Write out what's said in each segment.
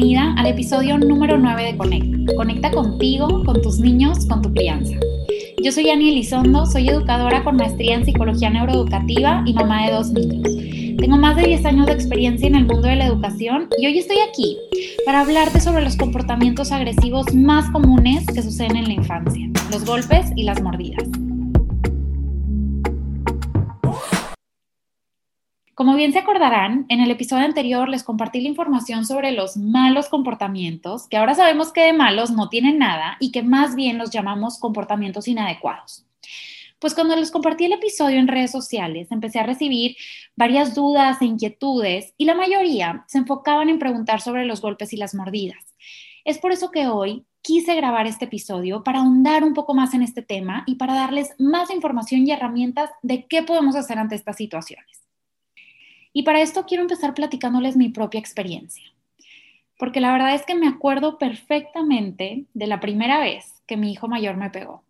bienvenida al episodio número 9 de Conecta. Conecta contigo, con tus niños, con tu crianza. Yo soy Ani Elizondo, soy educadora con maestría en psicología neuroeducativa y mamá de dos niños. Tengo más de 10 años de experiencia en el mundo de la educación y hoy estoy aquí para hablarte sobre los comportamientos agresivos más comunes que suceden en la infancia, los golpes y las mordidas. Como bien se acordarán, en el episodio anterior les compartí la información sobre los malos comportamientos, que ahora sabemos que de malos no tienen nada y que más bien los llamamos comportamientos inadecuados. Pues cuando les compartí el episodio en redes sociales, empecé a recibir varias dudas e inquietudes y la mayoría se enfocaban en preguntar sobre los golpes y las mordidas. Es por eso que hoy quise grabar este episodio para ahondar un poco más en este tema y para darles más información y herramientas de qué podemos hacer ante estas situaciones. Y para esto quiero empezar platicándoles mi propia experiencia, porque la verdad es que me acuerdo perfectamente de la primera vez que mi hijo mayor me pegó.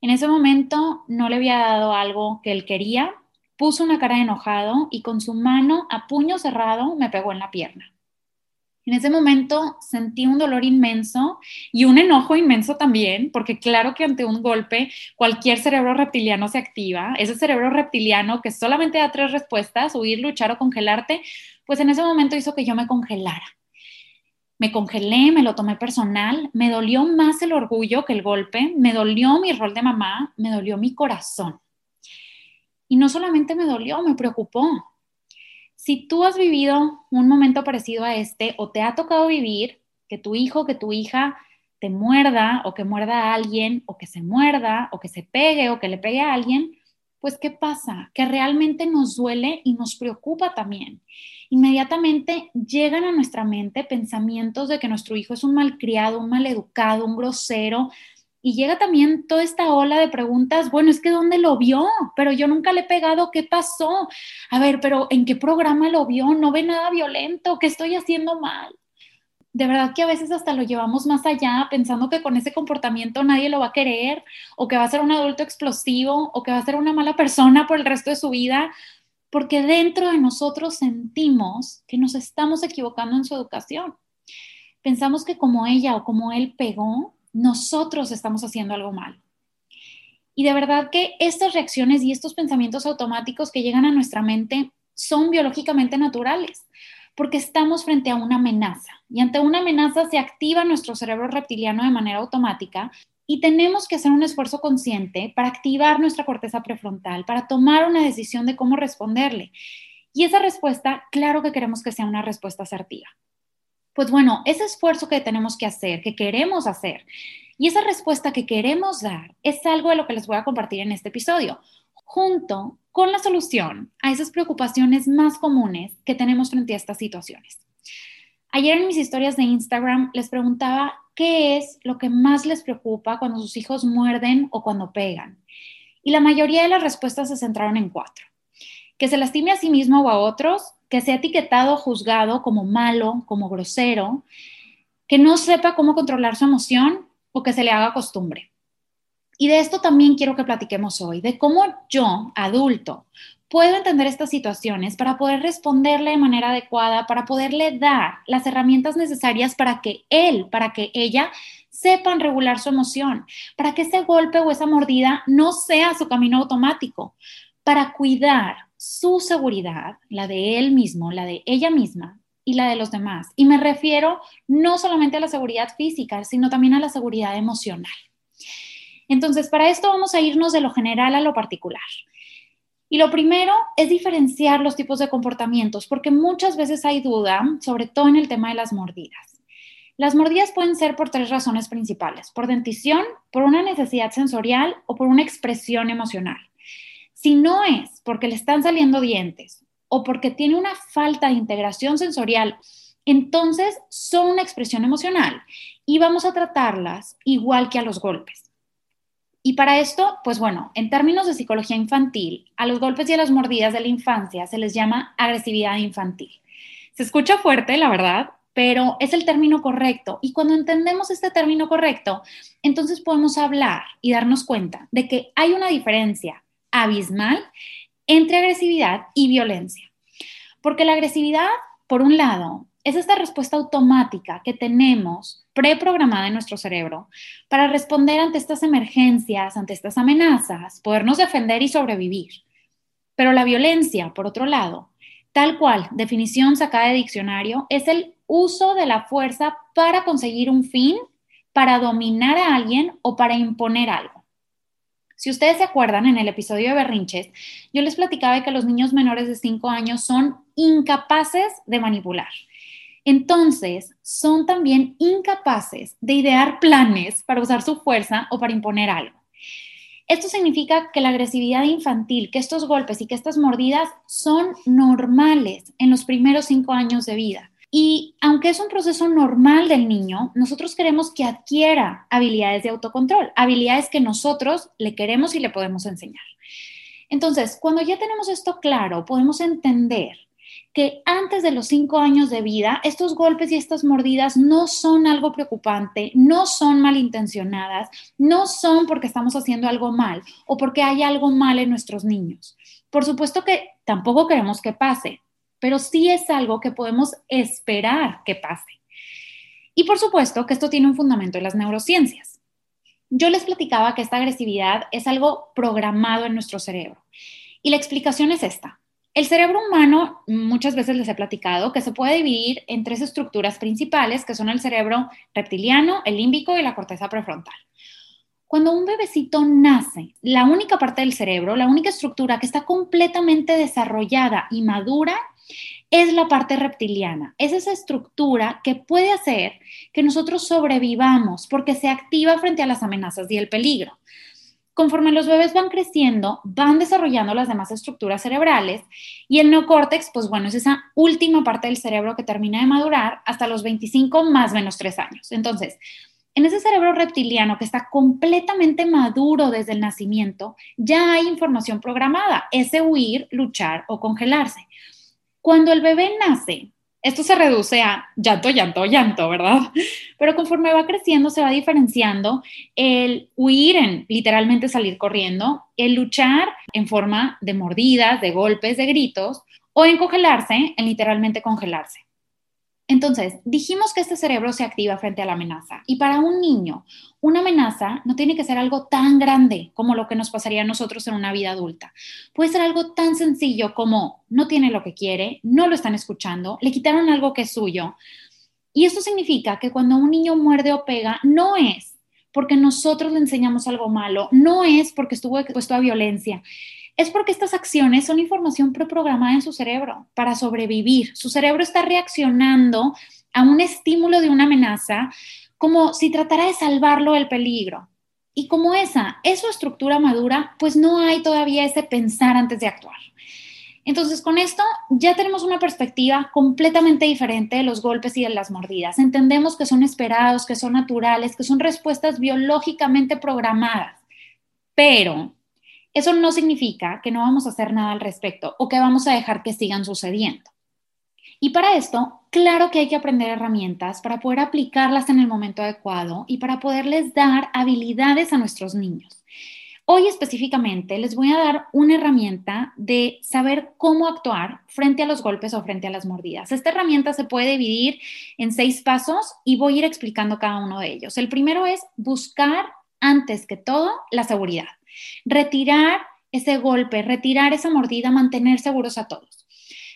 En ese momento no le había dado algo que él quería, puso una cara de enojado y con su mano a puño cerrado me pegó en la pierna. En ese momento sentí un dolor inmenso y un enojo inmenso también, porque claro que ante un golpe cualquier cerebro reptiliano se activa. Ese cerebro reptiliano que solamente da tres respuestas, huir, luchar o congelarte, pues en ese momento hizo que yo me congelara. Me congelé, me lo tomé personal, me dolió más el orgullo que el golpe, me dolió mi rol de mamá, me dolió mi corazón. Y no solamente me dolió, me preocupó, si tú has vivido un momento parecido a este o te ha tocado vivir que tu hijo, que tu hija te muerda o que muerda a alguien o que se muerda o que se pegue o que le pegue a alguien, pues ¿qué pasa? Que realmente nos duele y nos preocupa también. Inmediatamente llegan a nuestra mente pensamientos de que nuestro hijo es un malcriado, un maleducado, un grosero, y llega también toda esta ola de preguntas, bueno, es que ¿dónde lo vio? Pero yo nunca le he pegado, ¿qué pasó? A ver, pero ¿en qué programa lo vio? No ve nada violento, ¿qué estoy haciendo mal? De verdad que a veces hasta lo llevamos más allá pensando que con ese comportamiento nadie lo va a querer o que va a ser un adulto explosivo o que va a ser una mala persona por el resto de su vida, porque dentro de nosotros sentimos que nos estamos equivocando en su educación. Pensamos que como ella o como él pegó, nosotros estamos haciendo algo mal. Y de verdad que estas reacciones y estos pensamientos automáticos que llegan a nuestra mente son biológicamente naturales, porque estamos frente a una amenaza. Y ante una amenaza se activa nuestro cerebro reptiliano de manera automática y tenemos que hacer un esfuerzo consciente para activar nuestra corteza prefrontal, para tomar una decisión de cómo responderle. Y esa respuesta, claro que queremos que sea una respuesta asertiva. Pues bueno, ese esfuerzo que tenemos que hacer, que queremos hacer, y esa respuesta que queremos dar es algo de lo que les voy a compartir en este episodio, junto con la solución a esas preocupaciones más comunes que tenemos frente a estas situaciones. Ayer en mis historias de Instagram les preguntaba qué es lo que más les preocupa cuando sus hijos muerden o cuando pegan. Y la mayoría de las respuestas se centraron en cuatro. Que se lastime a sí mismo o a otros, que sea etiquetado juzgado como malo, como grosero, que no sepa cómo controlar su emoción o que se le haga costumbre. Y de esto también quiero que platiquemos hoy, de cómo yo, adulto, puedo entender estas situaciones para poder responderle de manera adecuada, para poderle dar las herramientas necesarias para que él, para que ella sepan regular su emoción, para que ese golpe o esa mordida no sea su camino automático, para cuidar su seguridad, la de él mismo, la de ella misma y la de los demás. Y me refiero no solamente a la seguridad física, sino también a la seguridad emocional. Entonces, para esto vamos a irnos de lo general a lo particular. Y lo primero es diferenciar los tipos de comportamientos, porque muchas veces hay duda, sobre todo en el tema de las mordidas. Las mordidas pueden ser por tres razones principales, por dentición, por una necesidad sensorial o por una expresión emocional. Si no es porque le están saliendo dientes o porque tiene una falta de integración sensorial, entonces son una expresión emocional y vamos a tratarlas igual que a los golpes. Y para esto, pues bueno, en términos de psicología infantil, a los golpes y a las mordidas de la infancia se les llama agresividad infantil. Se escucha fuerte, la verdad, pero es el término correcto. Y cuando entendemos este término correcto, entonces podemos hablar y darnos cuenta de que hay una diferencia abismal entre agresividad y violencia. Porque la agresividad, por un lado, es esta respuesta automática que tenemos preprogramada en nuestro cerebro para responder ante estas emergencias, ante estas amenazas, podernos defender y sobrevivir. Pero la violencia, por otro lado, tal cual, definición sacada de diccionario, es el uso de la fuerza para conseguir un fin, para dominar a alguien o para imponer algo. Si ustedes se acuerdan, en el episodio de Berrinches, yo les platicaba que los niños menores de 5 años son incapaces de manipular. Entonces, son también incapaces de idear planes para usar su fuerza o para imponer algo. Esto significa que la agresividad infantil, que estos golpes y que estas mordidas son normales en los primeros cinco años de vida. Y aunque es un proceso normal del niño, nosotros queremos que adquiera habilidades de autocontrol, habilidades que nosotros le queremos y le podemos enseñar. Entonces, cuando ya tenemos esto claro, podemos entender que antes de los cinco años de vida, estos golpes y estas mordidas no son algo preocupante, no son malintencionadas, no son porque estamos haciendo algo mal o porque hay algo mal en nuestros niños. Por supuesto que tampoco queremos que pase, pero sí es algo que podemos esperar que pase. Y por supuesto que esto tiene un fundamento en las neurociencias. Yo les platicaba que esta agresividad es algo programado en nuestro cerebro. Y la explicación es esta. El cerebro humano, muchas veces les he platicado, que se puede dividir en tres estructuras principales, que son el cerebro reptiliano, el límbico y la corteza prefrontal. Cuando un bebecito nace, la única parte del cerebro, la única estructura que está completamente desarrollada y madura es la parte reptiliana. Es esa estructura que puede hacer que nosotros sobrevivamos porque se activa frente a las amenazas y el peligro conforme los bebés van creciendo, van desarrollando las demás estructuras cerebrales y el neocórtex, pues bueno, es esa última parte del cerebro que termina de madurar hasta los 25 más menos 3 años. Entonces, en ese cerebro reptiliano que está completamente maduro desde el nacimiento, ya hay información programada, ese huir, luchar o congelarse. Cuando el bebé nace, esto se reduce a llanto, llanto, llanto, ¿verdad? Pero conforme va creciendo se va diferenciando el huir en literalmente salir corriendo, el luchar en forma de mordidas, de golpes, de gritos, o en congelarse, en literalmente congelarse. Entonces, dijimos que este cerebro se activa frente a la amenaza y para un niño, una amenaza no tiene que ser algo tan grande como lo que nos pasaría a nosotros en una vida adulta. Puede ser algo tan sencillo como no tiene lo que quiere, no lo están escuchando, le quitaron algo que es suyo. Y esto significa que cuando un niño muerde o pega, no es porque nosotros le enseñamos algo malo, no es porque estuvo expuesto a violencia, es porque estas acciones son información preprogramada en su cerebro para sobrevivir. Su cerebro está reaccionando a un estímulo de una amenaza como si tratara de salvarlo del peligro. Y como esa es su estructura madura, pues no hay todavía ese pensar antes de actuar. Entonces, con esto ya tenemos una perspectiva completamente diferente de los golpes y de las mordidas. Entendemos que son esperados, que son naturales, que son respuestas biológicamente programadas. Pero eso no significa que no vamos a hacer nada al respecto o que vamos a dejar que sigan sucediendo. Y para esto, claro que hay que aprender herramientas para poder aplicarlas en el momento adecuado y para poderles dar habilidades a nuestros niños. Hoy específicamente les voy a dar una herramienta de saber cómo actuar frente a los golpes o frente a las mordidas. Esta herramienta se puede dividir en seis pasos y voy a ir explicando cada uno de ellos. El primero es buscar antes que todo la seguridad. Retirar ese golpe, retirar esa mordida, mantener seguros a todos.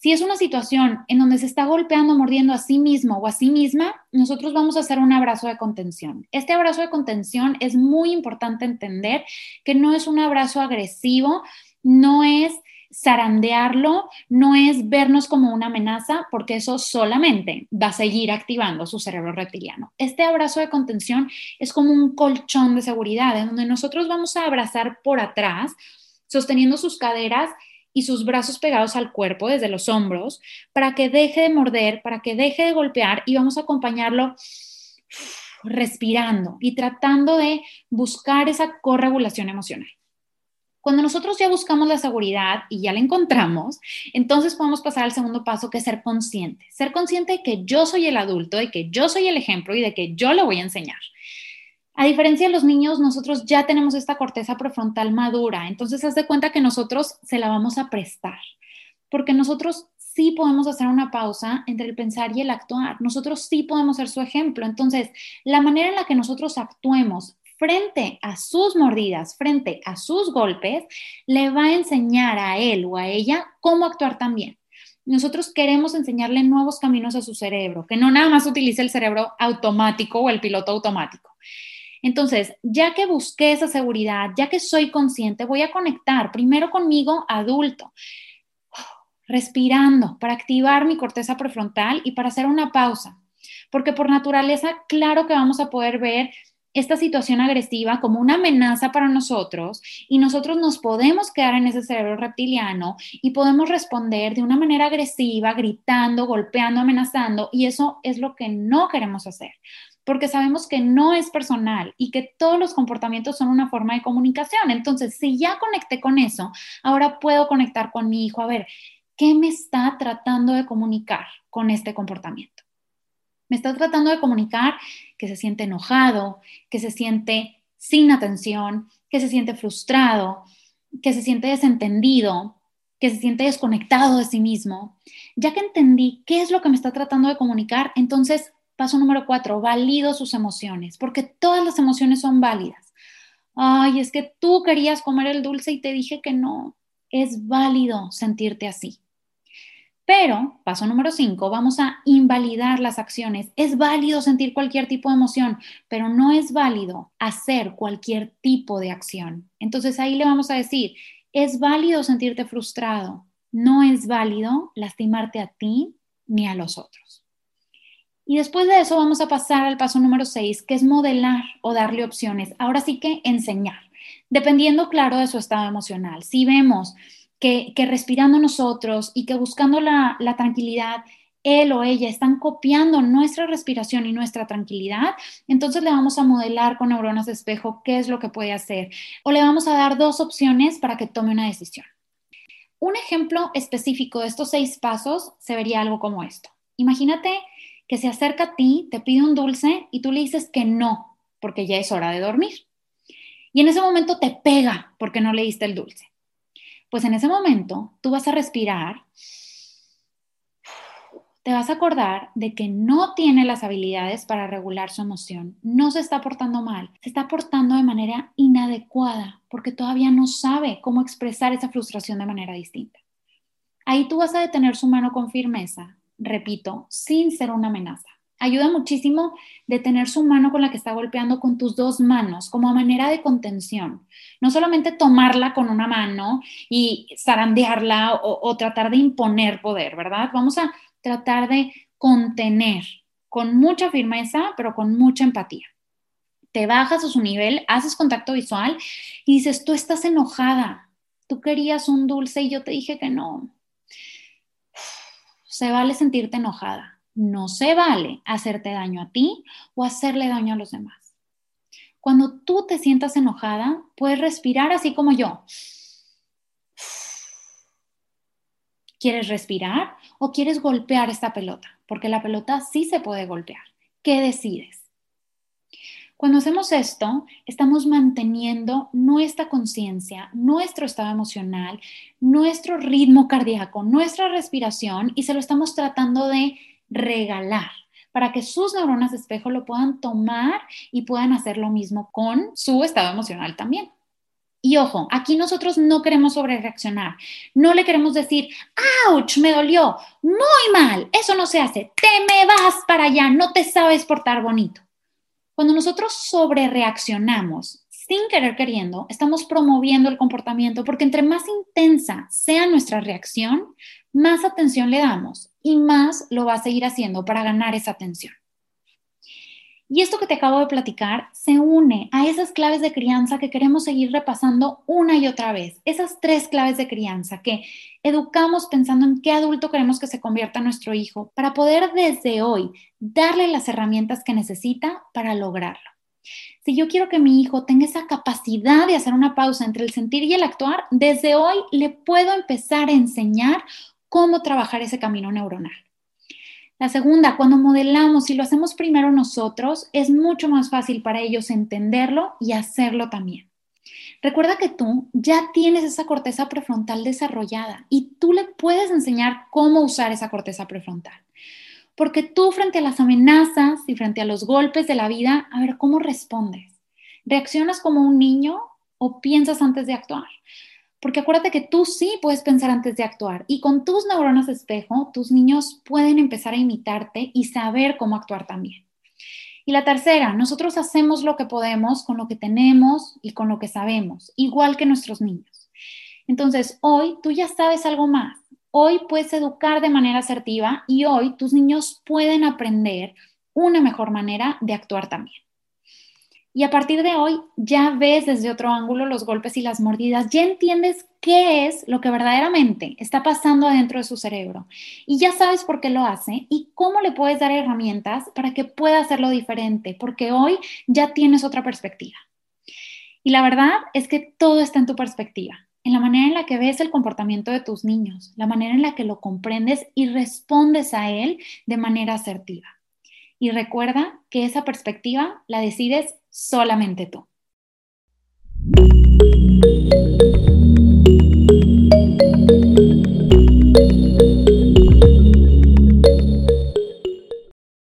Si es una situación en donde se está golpeando, mordiendo a sí mismo o a sí misma, nosotros vamos a hacer un abrazo de contención. Este abrazo de contención es muy importante entender que no es un abrazo agresivo, no es zarandearlo, no es vernos como una amenaza, porque eso solamente va a seguir activando su cerebro reptiliano. Este abrazo de contención es como un colchón de seguridad, en donde nosotros vamos a abrazar por atrás, sosteniendo sus caderas y sus brazos pegados al cuerpo desde los hombros, para que deje de morder, para que deje de golpear y vamos a acompañarlo respirando y tratando de buscar esa corregulación emocional. Cuando nosotros ya buscamos la seguridad y ya la encontramos, entonces podemos pasar al segundo paso, que es ser consciente. Ser consciente de que yo soy el adulto, de que yo soy el ejemplo y de que yo le voy a enseñar. A diferencia de los niños, nosotros ya tenemos esta corteza prefrontal madura, entonces haz de cuenta que nosotros se la vamos a prestar, porque nosotros sí podemos hacer una pausa entre el pensar y el actuar. Nosotros sí podemos ser su ejemplo. Entonces, la manera en la que nosotros actuemos frente a sus mordidas, frente a sus golpes, le va a enseñar a él o a ella cómo actuar también. Nosotros queremos enseñarle nuevos caminos a su cerebro, que no nada más utilice el cerebro automático o el piloto automático. Entonces, ya que busqué esa seguridad, ya que soy consciente, voy a conectar primero conmigo adulto, respirando para activar mi corteza prefrontal y para hacer una pausa. Porque por naturaleza, claro que vamos a poder ver esta situación agresiva como una amenaza para nosotros y nosotros nos podemos quedar en ese cerebro reptiliano y podemos responder de una manera agresiva, gritando, golpeando, amenazando y eso es lo que no queremos hacer porque sabemos que no es personal y que todos los comportamientos son una forma de comunicación. Entonces, si ya conecté con eso, ahora puedo conectar con mi hijo a ver qué me está tratando de comunicar con este comportamiento. Me está tratando de comunicar que se siente enojado, que se siente sin atención, que se siente frustrado, que se siente desentendido, que se siente desconectado de sí mismo. Ya que entendí qué es lo que me está tratando de comunicar, entonces Paso número cuatro, valido sus emociones, porque todas las emociones son válidas. Ay, es que tú querías comer el dulce y te dije que no. Es válido sentirte así. Pero, paso número cinco, vamos a invalidar las acciones. Es válido sentir cualquier tipo de emoción, pero no es válido hacer cualquier tipo de acción. Entonces ahí le vamos a decir, es válido sentirte frustrado, no es válido lastimarte a ti ni a los otros. Y después de eso vamos a pasar al paso número 6, que es modelar o darle opciones. Ahora sí que enseñar, dependiendo, claro, de su estado emocional. Si vemos que, respirando nosotros y que buscando la, la tranquilidad, él o ella están copiando nuestra respiración y nuestra tranquilidad, entonces le vamos a modelar con neuronas de espejo qué es lo que puede hacer. O le vamos a dar dos opciones para que tome una decisión. Un ejemplo específico de estos seis pasos se vería algo como esto. Imagínate que se acerca a ti, te pide un dulce y tú le dices que no, porque ya es hora de dormir. Y en ese momento te pega porque no le diste el dulce. Pues en ese momento tú vas a respirar, te vas a acordar de que no tiene las habilidades para regular su emoción, no se está portando mal, se está portando de manera inadecuada porque todavía no sabe cómo expresar esa frustración de manera distinta. Ahí tú vas a detener su mano con firmeza repito, sin ser una amenaza. Ayuda muchísimo detener su mano con la que está golpeando con tus dos manos como manera de contención. No solamente tomarla con una mano y zarandearla o, o tratar de imponer poder, ¿verdad? Vamos a tratar de contener con mucha firmeza, pero con mucha empatía. Te bajas a su nivel, haces contacto visual y dices, tú estás enojada, tú querías un dulce y yo te dije que no se vale sentirte enojada, no se vale hacerte daño a ti o hacerle daño a los demás. Cuando tú te sientas enojada, puedes respirar así como yo. ¿Quieres respirar o quieres golpear esta pelota? Porque la pelota sí se puede golpear. ¿Qué decides? Cuando hacemos esto, estamos manteniendo nuestra conciencia, nuestro estado emocional, nuestro ritmo cardíaco, nuestra respiración y se lo estamos tratando de regalar para que sus neuronas de espejo lo puedan tomar y puedan hacer lo mismo con su estado emocional también. Y ojo, aquí nosotros no queremos sobrereaccionar. No le queremos decir, ¡ouch! Me dolió. Muy mal. Eso no se hace. Te me vas para allá. No te sabes portar bonito. Cuando nosotros sobre reaccionamos sin querer queriendo, estamos promoviendo el comportamiento porque entre más intensa sea nuestra reacción, más atención le damos y más lo va a seguir haciendo para ganar esa atención. Y esto que te acabo de platicar se une a esas claves de crianza que queremos seguir repasando una y otra vez. Esas tres claves de crianza que educamos pensando en qué adulto queremos que se convierta nuestro hijo para poder desde hoy darle las herramientas que necesita para lograrlo. Si yo quiero que mi hijo tenga esa capacidad de hacer una pausa entre el sentir y el actuar, desde hoy le puedo empezar a enseñar cómo trabajar ese camino neuronal. La segunda, cuando modelamos y lo hacemos primero nosotros, es mucho más fácil para ellos entenderlo y hacerlo también. Recuerda que tú ya tienes esa corteza prefrontal desarrollada y tú le puedes enseñar cómo usar esa corteza prefrontal. Porque tú frente a las amenazas y frente a los golpes de la vida, a ver cómo respondes. ¿Reaccionas como un niño o piensas antes de actuar? Porque acuérdate que tú sí puedes pensar antes de actuar y con tus neuronas de espejo, tus niños pueden empezar a imitarte y saber cómo actuar también. Y la tercera, nosotros hacemos lo que podemos con lo que tenemos y con lo que sabemos, igual que nuestros niños. Entonces, hoy tú ya sabes algo más. Hoy puedes educar de manera asertiva y hoy tus niños pueden aprender una mejor manera de actuar también. Y a partir de hoy ya ves desde otro ángulo los golpes y las mordidas, ya entiendes qué es lo que verdaderamente está pasando adentro de su cerebro y ya sabes por qué lo hace y cómo le puedes dar herramientas para que pueda hacerlo diferente, porque hoy ya tienes otra perspectiva. Y la verdad es que todo está en tu perspectiva, en la manera en la que ves el comportamiento de tus niños, la manera en la que lo comprendes y respondes a él de manera asertiva. Y recuerda que esa perspectiva la decides solamente tú.